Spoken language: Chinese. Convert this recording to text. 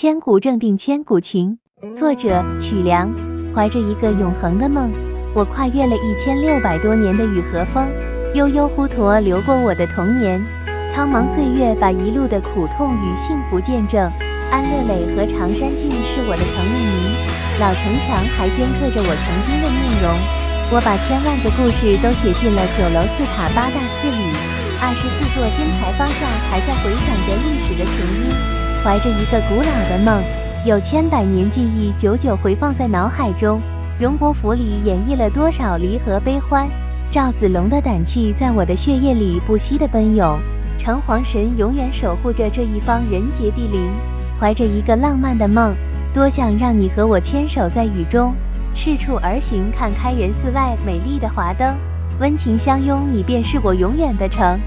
千古正定千古情，作者曲梁。怀着一个永恒的梦，我跨越了一千六百多年的雨和风，悠悠滹沱流过我的童年。苍茫岁月把一路的苦痛与幸福见证。安乐垒和常山郡是我的曾命名，老城墙还镌刻着我曾经的面容。我把千万个故事都写进了九楼四塔八大寺里，二十四座金牌坊上还在回响着历史的琴音。怀着一个古老的梦，有千百年记忆久久回放在脑海中。荣国府里演绎了多少离合悲欢？赵子龙的胆气在我的血液里不息地奔涌。城隍神永远守护着这一方人杰地灵。怀着一个浪漫的梦，多想让你和我牵手在雨中，赤处而行，看开元寺外美丽的华灯，温情相拥，你便是我永远的城。